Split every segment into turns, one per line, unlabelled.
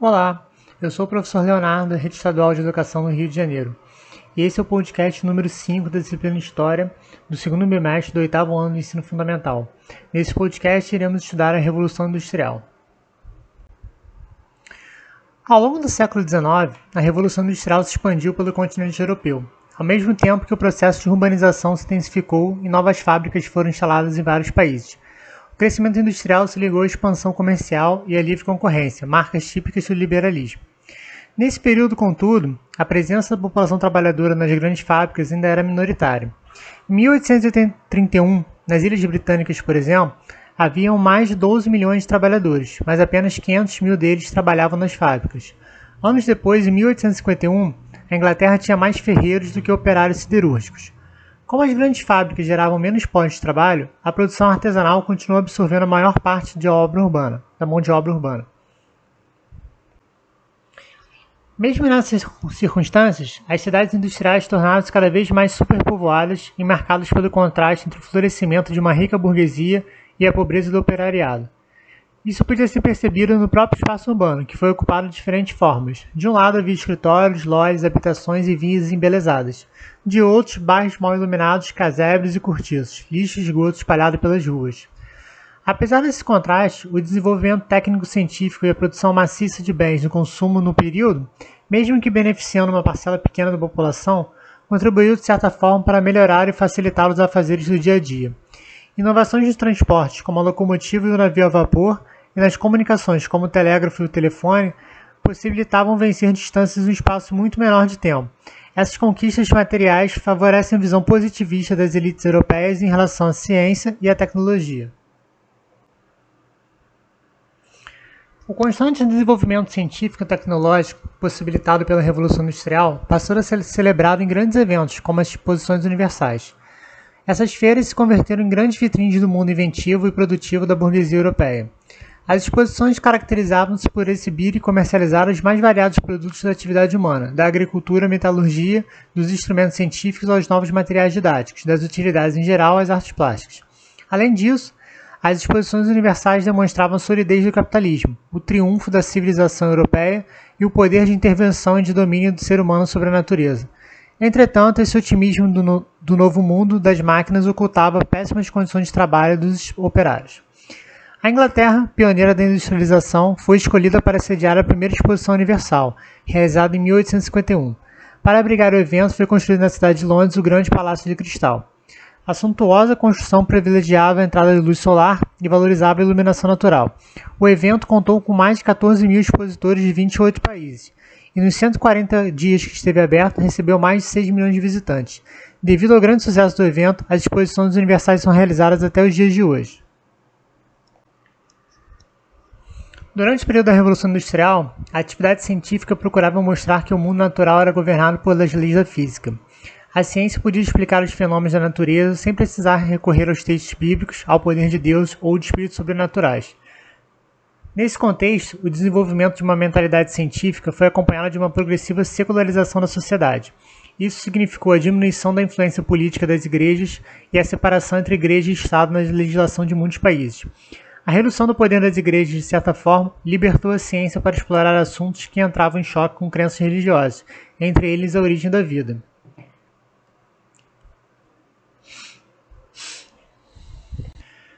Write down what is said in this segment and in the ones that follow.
Olá, eu sou o professor Leonardo, da Rede Estadual de Educação no Rio de Janeiro. E esse é o podcast número 5 da disciplina História do segundo bimestre do oitavo ano do ensino fundamental. Nesse podcast iremos estudar a Revolução Industrial. Ao longo do século XIX, a Revolução Industrial se expandiu pelo continente europeu, ao mesmo tempo que o processo de urbanização se intensificou e novas fábricas foram instaladas em vários países, o crescimento industrial se ligou à expansão comercial e à livre concorrência, marcas típicas do liberalismo. Nesse período, contudo, a presença da população trabalhadora nas grandes fábricas ainda era minoritária. Em 1831, nas Ilhas Britânicas, por exemplo, haviam mais de 12 milhões de trabalhadores, mas apenas 500 mil deles trabalhavam nas fábricas. Anos depois, em 1851, a Inglaterra tinha mais ferreiros do que operários siderúrgicos. Como as grandes fábricas geravam menos postos de trabalho, a produção artesanal continuou absorvendo a maior parte de obra urbana, da mão de obra urbana. Mesmo nessas circunstâncias, as cidades industriais tornaram-se cada vez mais superpovoadas e marcadas pelo contraste entre o florescimento de uma rica burguesia e a pobreza do operariado. Isso podia ser percebido no próprio espaço urbano, que foi ocupado de diferentes formas. De um lado havia escritórios, lojas, habitações e vias embelezadas. De outros, bairros mal iluminados, casebres e cortiços, lixo e esgoto espalhado pelas ruas. Apesar desse contraste, o desenvolvimento técnico-científico e a produção maciça de bens no consumo no período, mesmo que beneficiando uma parcela pequena da população, contribuiu de certa forma para melhorar e facilitar os afazeres do dia a dia. Inovações de transportes, como a locomotiva e o navio a vapor, e nas comunicações, como o telégrafo e o telefone, possibilitavam vencer distâncias em um espaço muito menor de tempo. Essas conquistas materiais favorecem a visão positivista das elites europeias em relação à ciência e à tecnologia. O constante desenvolvimento científico e tecnológico possibilitado pela Revolução Industrial passou a ser celebrado em grandes eventos, como as exposições universais. Essas feiras se converteram em grandes vitrines do mundo inventivo e produtivo da burguesia europeia. As exposições caracterizavam-se por exibir e comercializar os mais variados produtos da atividade humana, da agricultura metalurgia, dos instrumentos científicos aos novos materiais didáticos, das utilidades em geral às artes plásticas. Além disso, as exposições universais demonstravam a solidez do capitalismo, o triunfo da civilização europeia e o poder de intervenção e de domínio do ser humano sobre a natureza. Entretanto, esse otimismo do, no do novo mundo das máquinas ocultava péssimas condições de trabalho dos operários. A Inglaterra, pioneira da industrialização, foi escolhida para sediar a primeira exposição universal, realizada em 1851. Para abrigar o evento, foi construído na cidade de Londres o Grande Palácio de Cristal. A suntuosa construção privilegiava a entrada de luz solar e valorizava a iluminação natural. O evento contou com mais de 14 mil expositores de 28 países, e nos 140 dias que esteve aberto, recebeu mais de 6 milhões de visitantes. Devido ao grande sucesso do evento, as exposições universais são realizadas até os dias de hoje. Durante o período da Revolução Industrial, a atividade científica procurava mostrar que o mundo natural era governado pelas leis da física. A ciência podia explicar os fenômenos da natureza sem precisar recorrer aos textos bíblicos, ao poder de Deus ou de espíritos sobrenaturais. Nesse contexto, o desenvolvimento de uma mentalidade científica foi acompanhado de uma progressiva secularização da sociedade. Isso significou a diminuição da influência política das igrejas e a separação entre igreja e Estado na legislação de muitos países. A redução do poder das igrejas, de certa forma, libertou a ciência para explorar assuntos que entravam em choque com crenças religiosas, entre eles a origem da vida.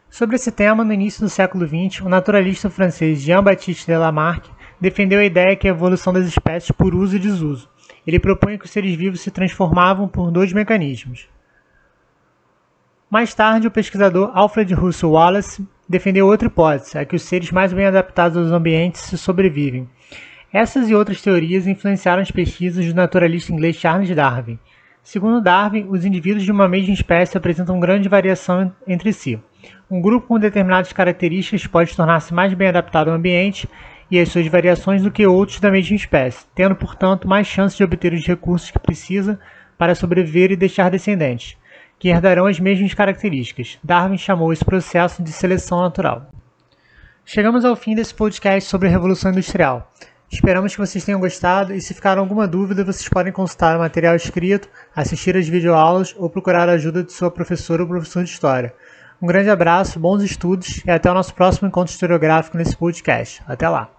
Sobre esse tema, no início do século XX, o naturalista francês Jean-Baptiste Lamarck defendeu a ideia que a evolução das espécies por uso e desuso. Ele propõe que os seres vivos se transformavam por dois mecanismos. Mais tarde, o pesquisador Alfred Russel Wallace defendeu outra hipótese, a que os seres mais bem adaptados aos ambientes se sobrevivem. Essas e outras teorias influenciaram as pesquisas do naturalista inglês Charles Darwin. Segundo Darwin, os indivíduos de uma mesma espécie apresentam grande variação entre si. Um grupo com determinadas características pode tornar-se mais bem adaptado ao ambiente e às suas variações do que outros da mesma espécie, tendo, portanto, mais chances de obter os recursos que precisa para sobreviver e deixar descendentes que herdarão as mesmas características. Darwin chamou esse processo de seleção natural. Chegamos ao fim desse podcast sobre a Revolução Industrial. Esperamos que vocês tenham gostado e se ficar alguma dúvida, vocês podem consultar o material escrito, assistir às videoaulas ou procurar a ajuda de sua professora ou professor de História. Um grande abraço, bons estudos e até o nosso próximo encontro historiográfico nesse podcast. Até lá!